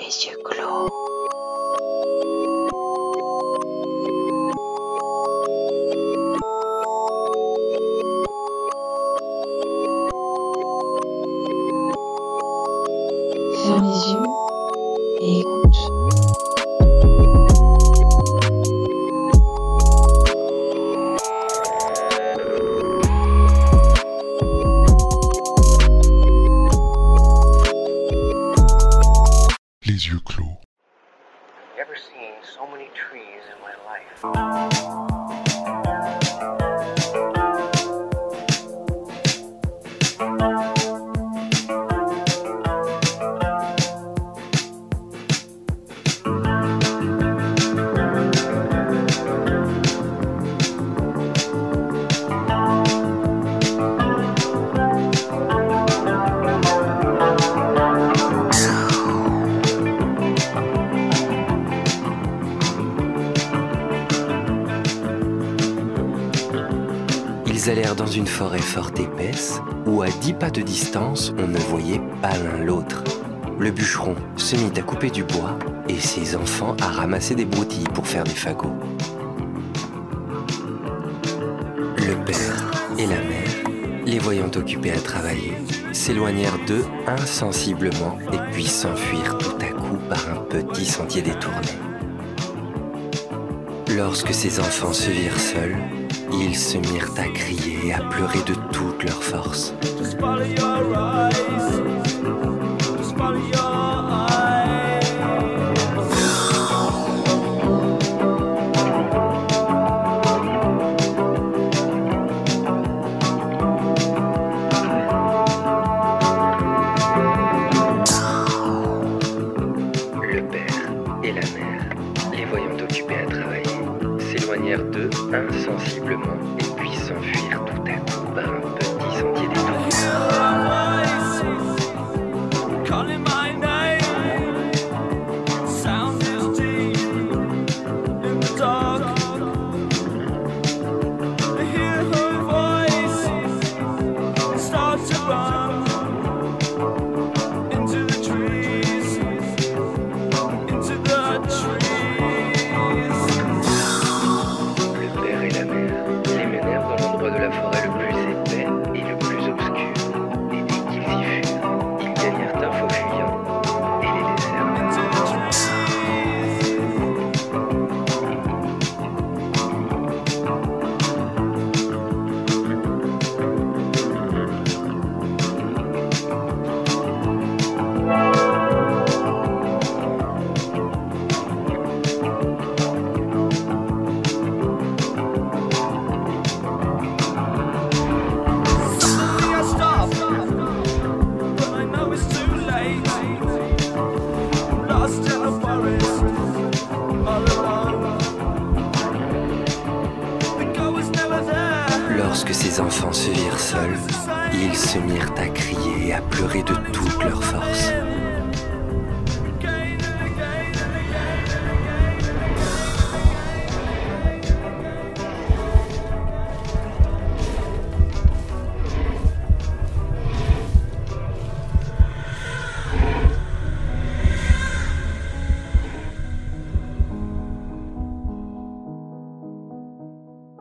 les yeux clos. Une forêt fort épaisse, où à dix pas de distance on ne voyait pas l'un l'autre. Le bûcheron se mit à couper du bois et ses enfants à ramasser des broutilles pour faire des fagots. Le père et la mère, les voyant occupés à travailler, s'éloignèrent d'eux insensiblement et puis s'enfuirent tout à coup par un petit sentier détourné. Lorsque ces enfants se virent seuls, ils se mirent à crier et à pleurer de toute leur force.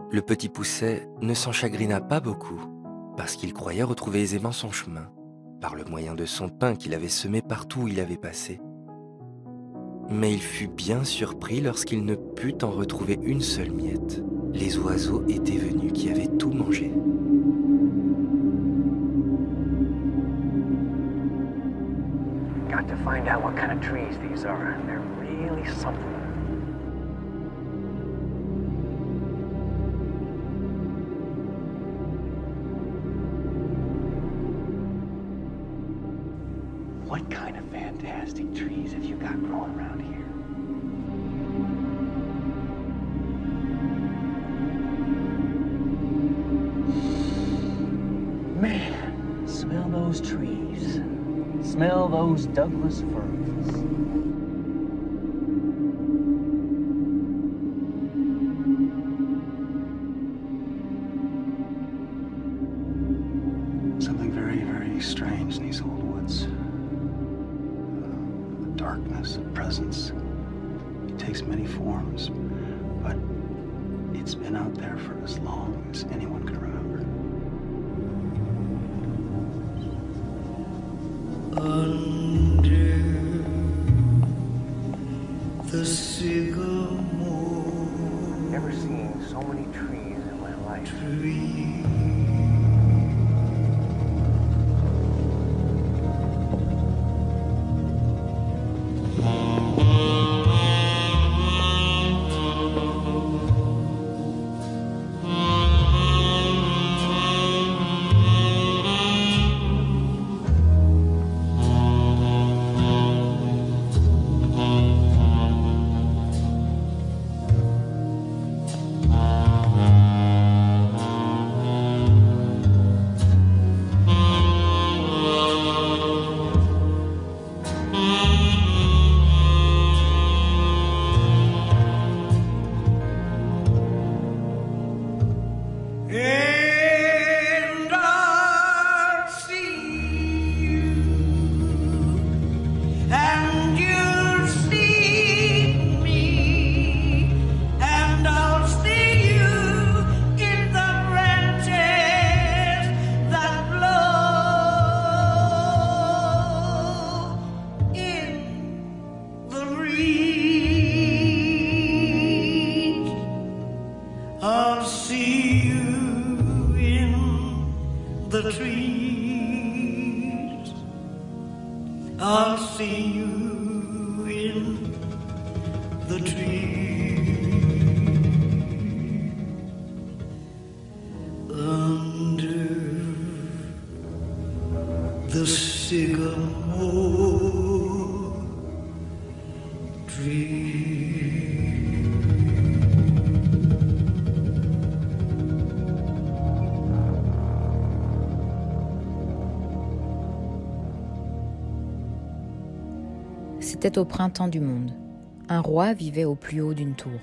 Le petit pousset ne s'en chagrina pas beaucoup, parce qu'il croyait retrouver aisément son chemin, par le moyen de son pain qu'il avait semé partout où il avait passé. Mais il fut bien surpris lorsqu'il ne put en retrouver une seule miette. Les oiseaux étaient venus qui avaient tout mangé. Got to find out what kind trees these are. They're really something. Trees have you got growing around here? Man, smell those trees. Smell those Douglas firs. I'll see you in the trees. Au printemps du monde. Un roi vivait au plus haut d'une tour.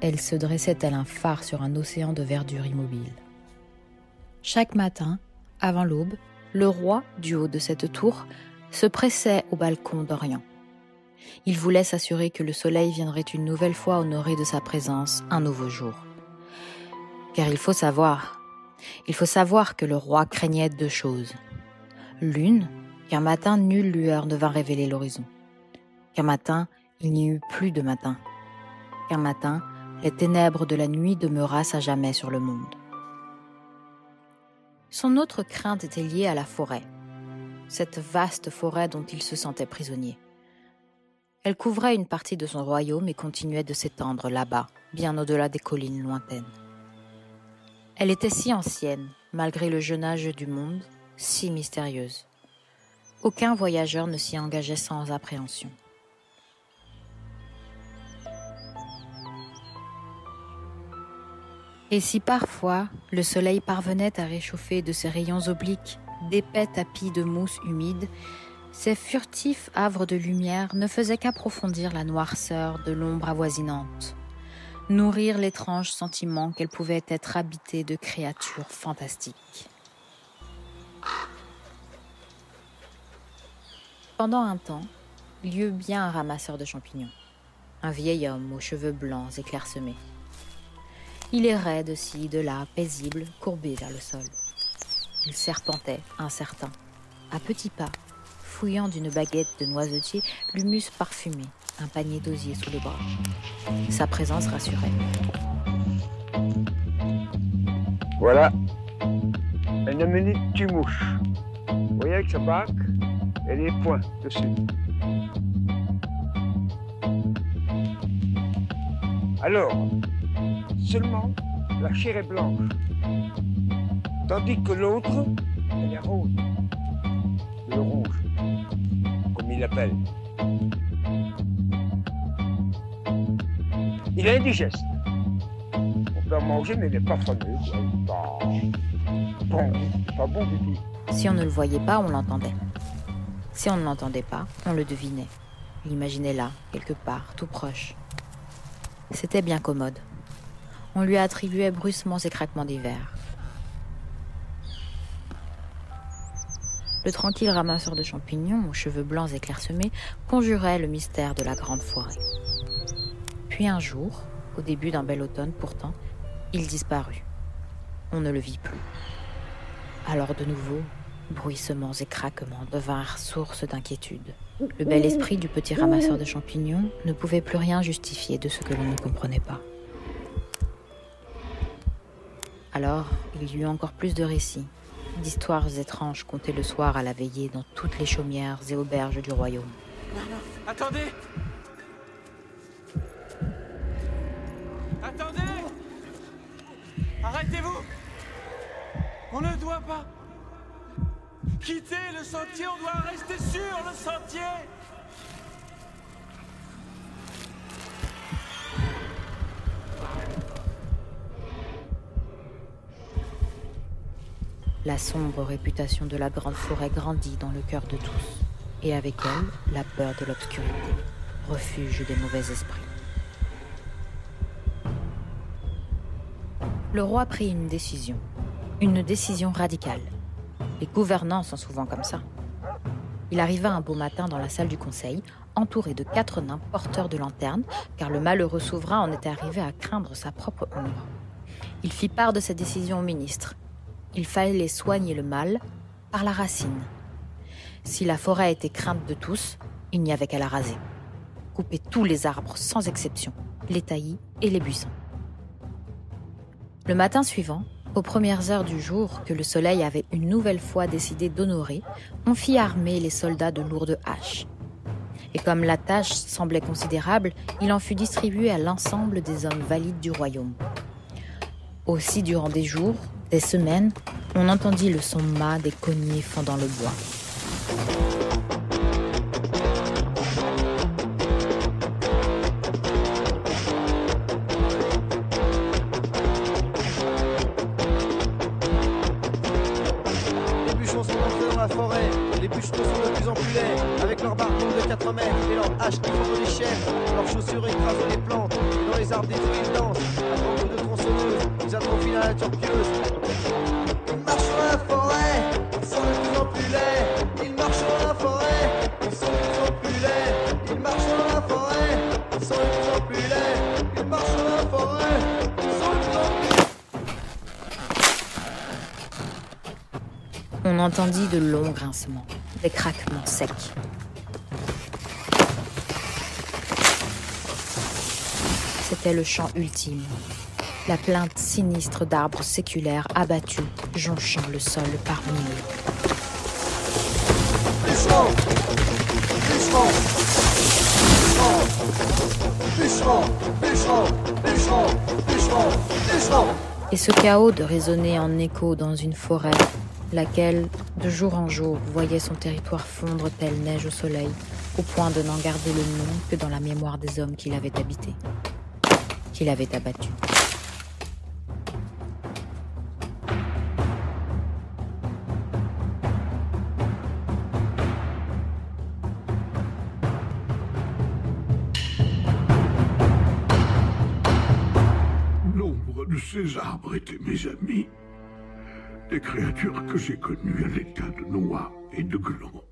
Elle se dressait tel un phare sur un océan de verdure immobile. Chaque matin, avant l'aube, le roi, du haut de cette tour, se pressait au balcon d'Orient. Il voulait s'assurer que le soleil viendrait une nouvelle fois honorer de sa présence un nouveau jour. Car il faut savoir, il faut savoir que le roi craignait deux choses. L'une, qu'un matin nulle lueur ne vint révéler l'horizon. Qu'un matin, il n'y eut plus de matin. Qu'un matin, les ténèbres de la nuit demeurassent à jamais sur le monde. Son autre crainte était liée à la forêt, cette vaste forêt dont il se sentait prisonnier. Elle couvrait une partie de son royaume et continuait de s'étendre là-bas, bien au-delà des collines lointaines. Elle était si ancienne, malgré le jeune âge du monde, si mystérieuse. Aucun voyageur ne s'y engageait sans appréhension. Et si parfois le soleil parvenait à réchauffer de ses rayons obliques d'épais tapis de mousse humide, ces furtifs havres de lumière ne faisaient qu'approfondir la noirceur de l'ombre avoisinante, nourrir l'étrange sentiment qu'elle pouvait être habitée de créatures fantastiques. Pendant un temps, il y eut bien un ramasseur de champignons, un vieil homme aux cheveux blancs et clairsemés. Il errait de ci, de là, paisible, courbé vers le sol. Il serpentait, incertain, à petits pas, fouillant d'une baguette de noisetier l'humus parfumé, un panier d'osier sous le bras. Sa présence rassurait. Voilà. Une minute, tu mouches. Vous voyez avec sa bague et les points dessus. Alors, seulement la chair est blanche. Tandis que l'autre, elle est rose. Le rouge, comme il l'appelle. Il est indigeste. On peut manger, mais il n'est pas fameux. quoi. Il est pas bon, pas du tout. Si on ne le voyait pas, on l'entendait. Si on ne l'entendait pas, on le devinait. L'imaginait là, quelque part, tout proche. C'était bien commode. On lui attribuait brusquement ses craquements d'hiver. Le tranquille ramasseur de champignons, aux cheveux blancs et clairsemés, conjurait le mystère de la grande forêt. Puis un jour, au début d'un bel automne pourtant, il disparut. On ne le vit plus. Alors de nouveau, bruissements et craquements devinrent source d'inquiétude. Le bel esprit du petit ramasseur de champignons ne pouvait plus rien justifier de ce que l'on ne comprenait pas. Alors, il y eut encore plus de récits, d'histoires étranges contées le soir à la veillée dans toutes les chaumières et auberges du royaume. Attendez. Attendez. Arrêtez-vous. On ne doit pas quitter le sentier, on doit rester sur le sentier La sombre réputation de la grande forêt grandit dans le cœur de tous, et avec elle, la peur de l'obscurité, refuge des mauvais esprits. Le roi prit une décision, une décision radicale. Les gouvernants sont souvent comme ça. Il arriva un beau matin dans la salle du conseil, entouré de quatre nains porteurs de lanternes, car le malheureux souverain en était arrivé à craindre sa propre ombre. Il fit part de sa décision au ministre. Il fallait soigner le mal par la racine. Si la forêt était crainte de tous, il n'y avait qu'à la raser. Couper tous les arbres sans exception, les taillis et les buissons. Le matin suivant, aux premières heures du jour que le soleil avait une nouvelle fois décidé d'honorer, on fit armer les soldats de lourdes haches. Et comme la tâche semblait considérable, il en fut distribué à l'ensemble des hommes valides du royaume. Aussi, durant des jours, des semaines, on entendit le son mat des cogners fendant le bois. On entendit de longs grincements, des craquements secs. C'était le chant ultime, la plainte sinistre d'arbres séculaires abattus, jonchant le sol par milliers. Et ce chaos de résonner en écho dans une forêt, laquelle, de jour en jour, voyait son territoire fondre telle neige au soleil, au point de n'en garder le nom que dans la mémoire des hommes qui l'avaient habité, qui l'avaient abattu. Nombre de ces arbres étaient mes amis. Des créatures que j'ai connues à l'état de noix et de glands.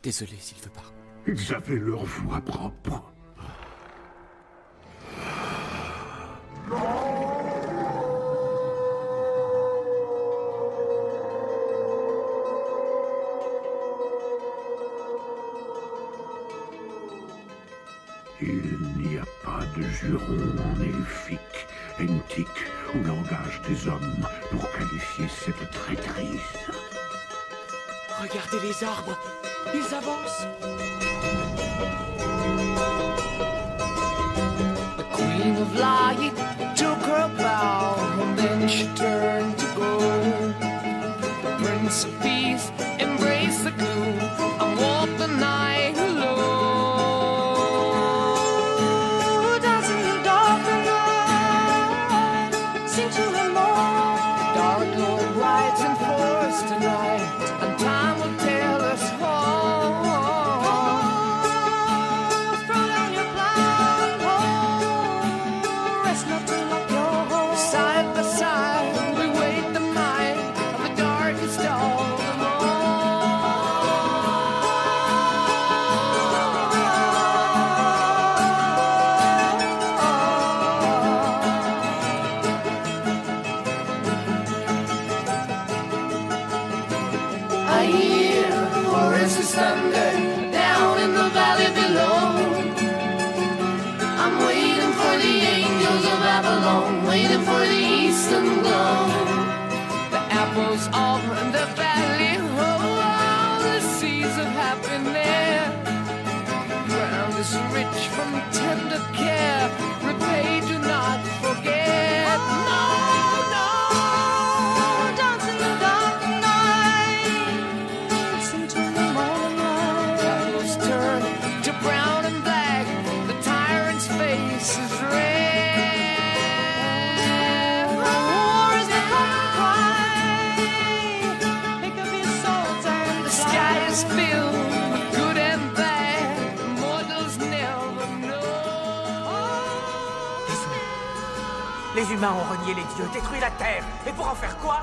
Désolé, Silvepar. Ils avaient leur voix propre. Il n'y a pas de juron en elfique, entique ou langage des hommes pour qualifier cette traîtrise. Regardez les arbres Ils avancent The queen of light took her bow and then she turned to go. The prince of apples all humains ont renié les dieux, détruit la Terre. Et pour en faire quoi?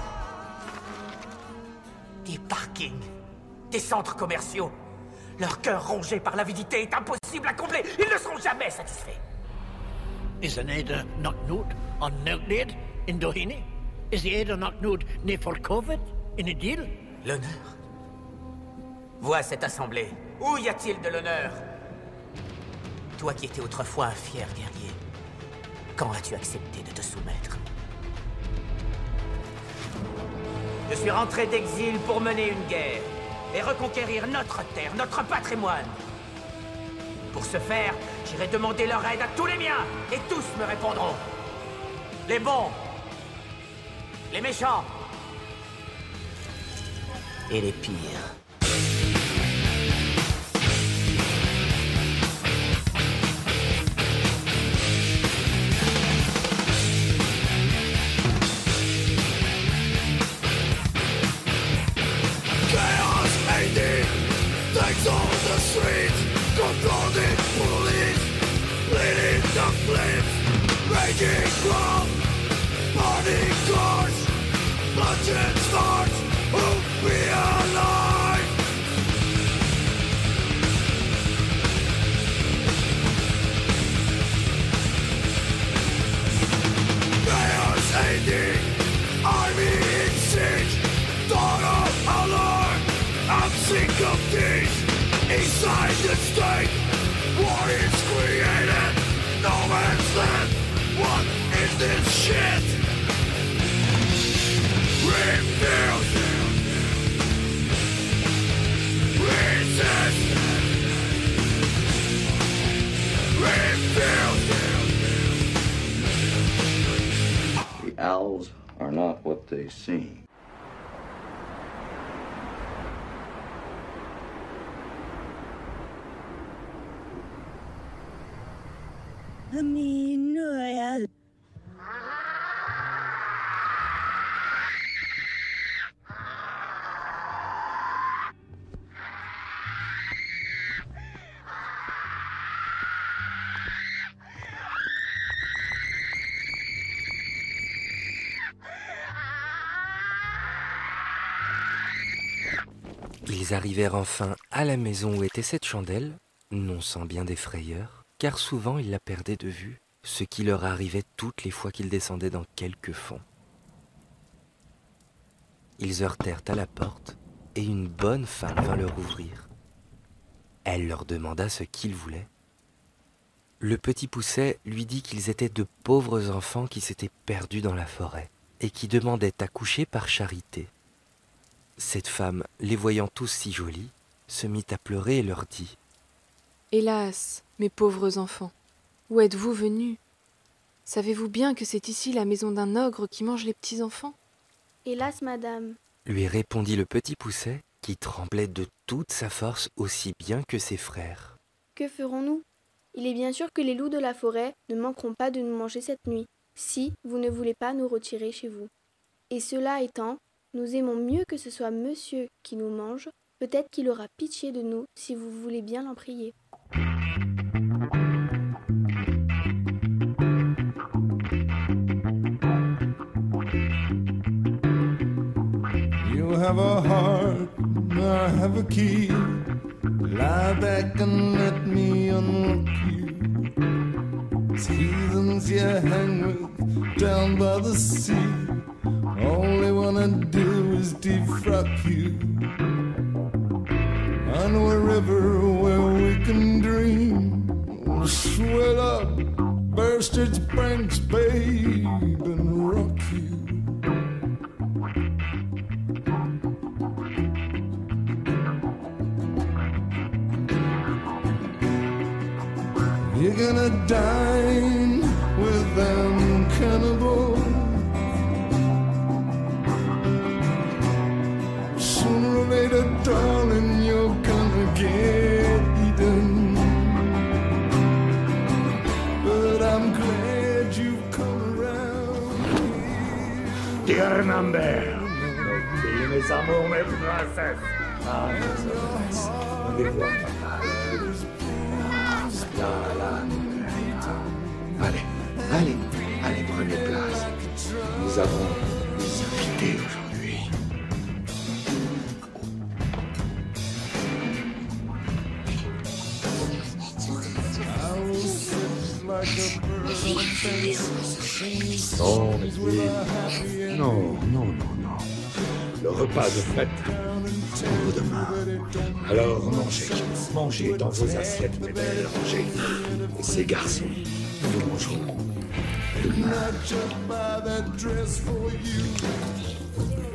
Des parkings, des centres commerciaux. Leur cœur rongé par l'avidité est impossible à combler. Ils ne seront jamais satisfaits. Is an Eder Knocknoot on in Doheny? Is the Eder Knocknoot ne Covid in a deal? L'honneur Vois cette assemblée. Où y a-t-il de l'honneur? Toi qui étais autrefois un fier guerrier, quand as-tu accepté de te soumettre Je suis rentré d'exil pour mener une guerre et reconquérir notre terre, notre patrimoine. Pour ce faire, j'irai demander leur aide à tous les miens et tous me répondront. Les bons, les méchants et les pires. Raging from party cars, bloodshed starts, oh, who be alive. Chaos AD, army in siege, thought of alarm. I'm sick of this. Inside the this shit? Refuse. Resist. Refuse. The owls are not what they seem. Ami Noël. Arrivèrent enfin à la maison où était cette chandelle, non sans bien des frayeurs, car souvent ils la perdaient de vue, ce qui leur arrivait toutes les fois qu'ils descendaient dans quelque fond. Ils heurtèrent à la porte, et une bonne femme vint leur ouvrir. Elle leur demanda ce qu'ils voulaient. Le petit pousset lui dit qu'ils étaient de pauvres enfants qui s'étaient perdus dans la forêt, et qui demandaient à coucher par charité. Cette femme, les voyant tous si jolis, se mit à pleurer et leur dit Hélas, mes pauvres enfants, où êtes-vous venus? Savez-vous bien que c'est ici la maison d'un ogre qui mange les petits enfants Hélas, madame. lui répondit le petit pousset, qui tremblait de toute sa force aussi bien que ses frères. Que ferons-nous? Il est bien sûr que les loups de la forêt ne manqueront pas de nous manger cette nuit, si vous ne voulez pas nous retirer chez vous. Et cela étant, nous aimons mieux que ce soit monsieur qui nous mange, peut-être qu'il aura pitié de nous si vous voulez bien l'en prier. You have a heart, I have a key. Heathens you hang with down by the sea. All they wanna do is defrock you. find a river where we can dream. We'll swell up, burst its banks, babe, and gonna dine with them cannibals. Sooner or later, darling, you're gonna get eaten. But I'm glad you've come around. Dear Remember, mes mes amours, mes princesses. Ah. On Non, mais. Non, non, non, non. Le repas de fête pour demain. Alors mangez, mangez dans vos assiettes, mes belles, mangez. Et ces garçons, nous mangerons.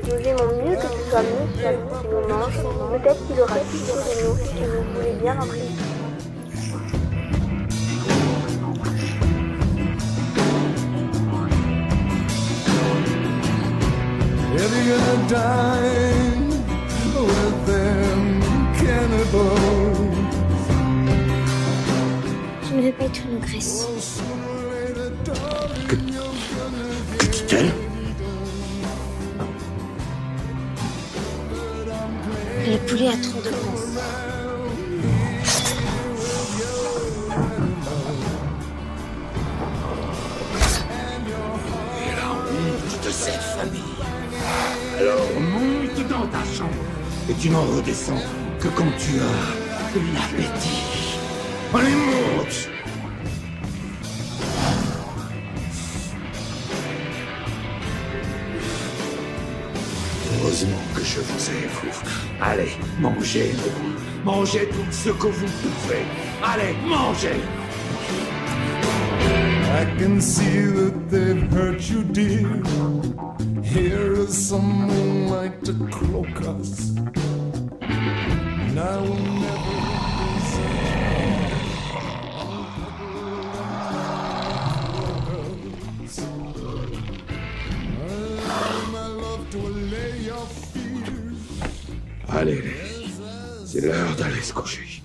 Nous aimons mieux que ce soit monsieur qui nous mange. Peut-être qu'il aura pitié de nous si vous voulez bien l'en gonna dine with them cannibals, Je ne veux pas être une ogresse. Que dit-elle Le poulet a trop de graisse. Alors monte dans ta chambre et tu n'en redescends que quand tu as l'appétit. Allez, monte Heureusement que je vous ai, vous. Allez, mangez, mangez tout ce que vous pouvez. Allez, mangez I can see that they've hurt you, dear. Here is some moonlight to cloak I will never. Allez, c'est l'heure d'aller se coucher.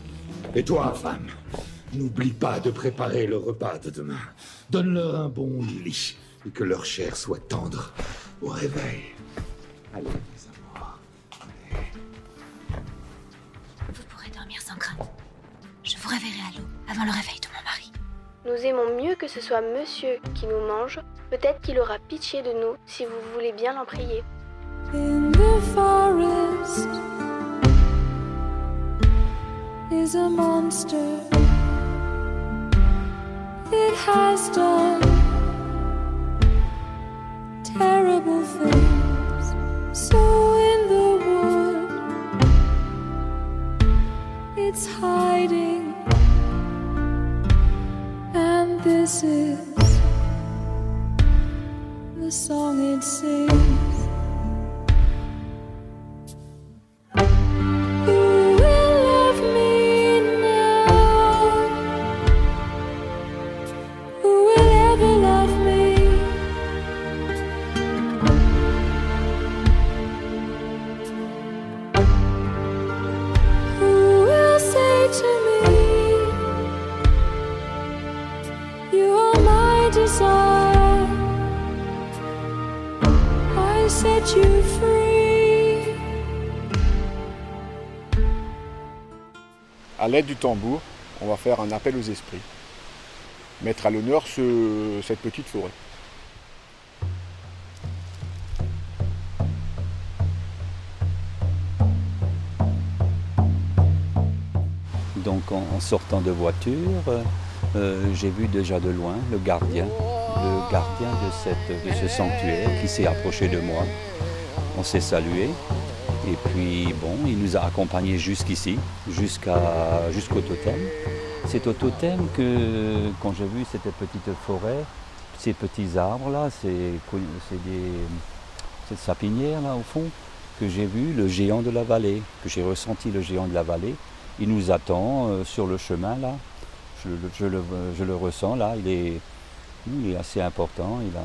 Et toi, femme, n'oublie pas de préparer le repas de demain. Donne-leur un bon lit et que leur chair soit tendre au réveil. Allez, mes amours. Vous pourrez dormir sans crainte. Je vous réveillerai à l'eau avant le réveil de mon mari. Nous aimons mieux que ce soit monsieur qui nous mange. Peut-être qu'il aura pitié de nous si vous voulez bien l'en prier. In the forest is a monster. It has done terrible things. So in the wood, it's hiding. And this is the song it sings. L'aide du tambour, on va faire un appel aux esprits. Mettre à l'honneur ce- cette petite forêt. Donc en, sortant de voiture, euh, j'ai vu déjà de loin le gardien, le gardien de ce sanctuaire qui s'est approché de moi. On s'est salué Et puis, bon, il nous a accompagnés jusqu'ici, jusqu'au totem. C'est au totem que, quand j'ai vu cette petite forêt, ces petits arbres-là, c'est des, cette sapinière là au fond, que j'ai vu le géant de la vallée, que j'ai ressenti le géant de la vallée. Il nous attend euh, sur le chemin là. Je, le- je le, je le ressens là, il est, il est assez important. Il a,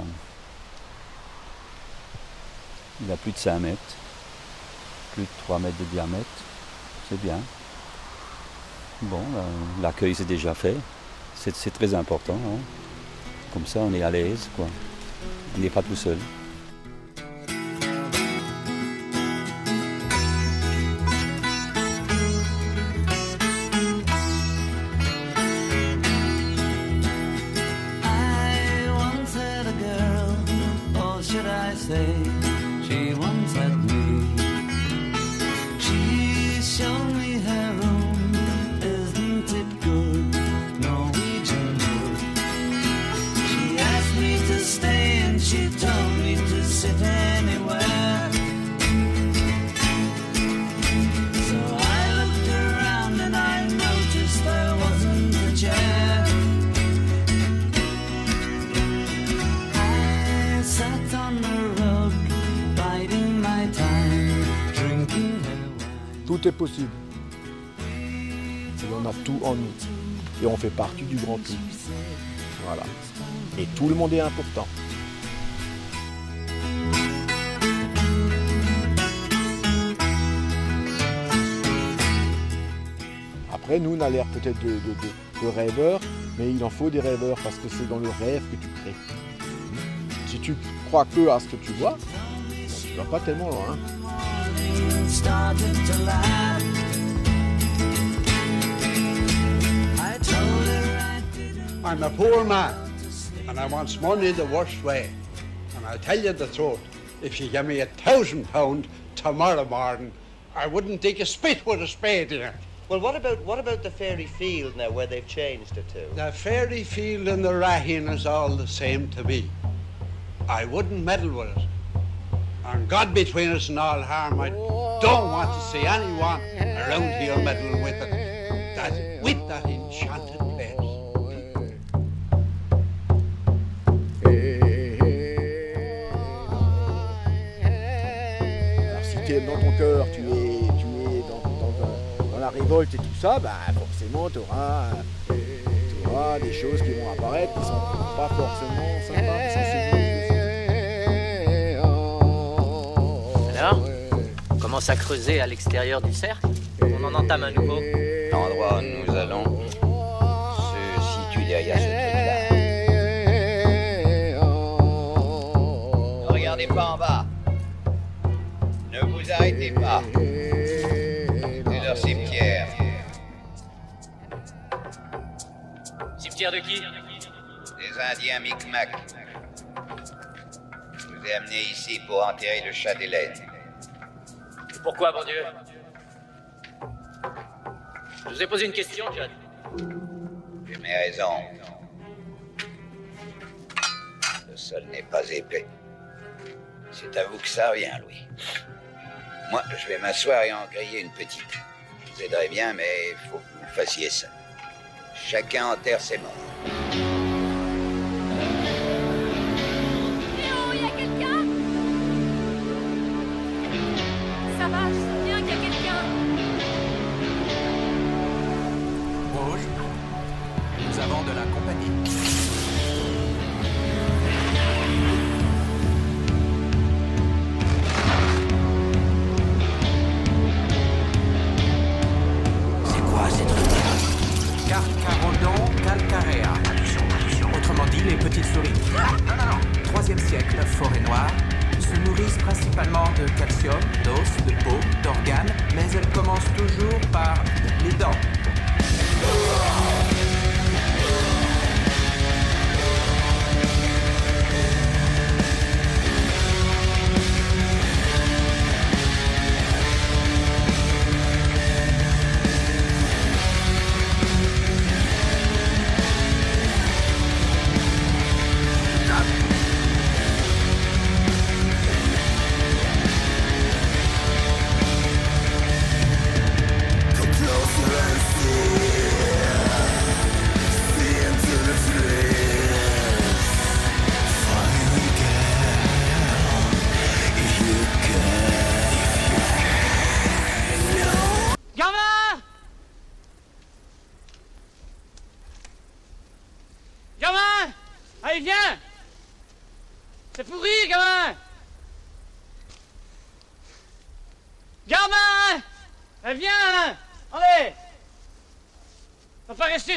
il a plus de 5 mètres, plus de 3 mètres de diamètre. C'est bien. Bon, euh, l'accueil c'est déjà fait. C'est très important. hein. Comme ça, on est à l'aise. On n'est pas tout seul. Possible. On a tout en nous. Et on fait partie du grand tout. Voilà. Et tout le monde est important. Après, nous, on a l'air peut-être de, rêveurs, mais il en faut des rêveurs parce que c'est dans le rêve que tu crées. Si tu crois que à ce que tu vois, tu vas pas tellement loin. hein. Morning started to laugh. I told her I didn't I'm a poor man, and I want money the worst way. And I'll tell you the truth, if you give me a thousand pound tomorrow morning, I wouldn't dig a spit with a spade in it. Well, what about what about the fairy field now, where they've changed it to? The fairy field and the rahin is all the same to me. I wouldn't meddle with it. And God between us and all harm, I don't want to see anyone around here meddling with it. That, with that enchanted place. Alors si tu es dans ton cœur, tu es, tu es dans, dans- dans la révolte et tout ça, bah forcément tu auras, des choses qui vont apparaître qui sont pas forcément sympas. Commence à creuser à l'extérieur du cercle On en entame un nouveau L'endroit où nous allons se situe derrière ce truc-là. Ne regardez pas en bas. Ne vous arrêtez pas. C'est leur cimetière. Cimetière de qui? Des Indiens Micmac. Je vous ai amené ici pour enterrer le chat d'Hélène. Pourquoi, bon Dieu? Je vous ai posé une question, John. J'ai mes raisons. Le sol n'est pas épais. C'est à vous que ça revient, Louis. Moi, je vais m'asseoir et en griller une petite. Je vous aiderai bien, mais il faut que vous fassiez ça. Chacun enterre ses morts.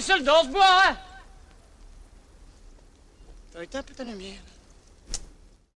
Dans ce bois, hein? T'as été un peu ta lumière.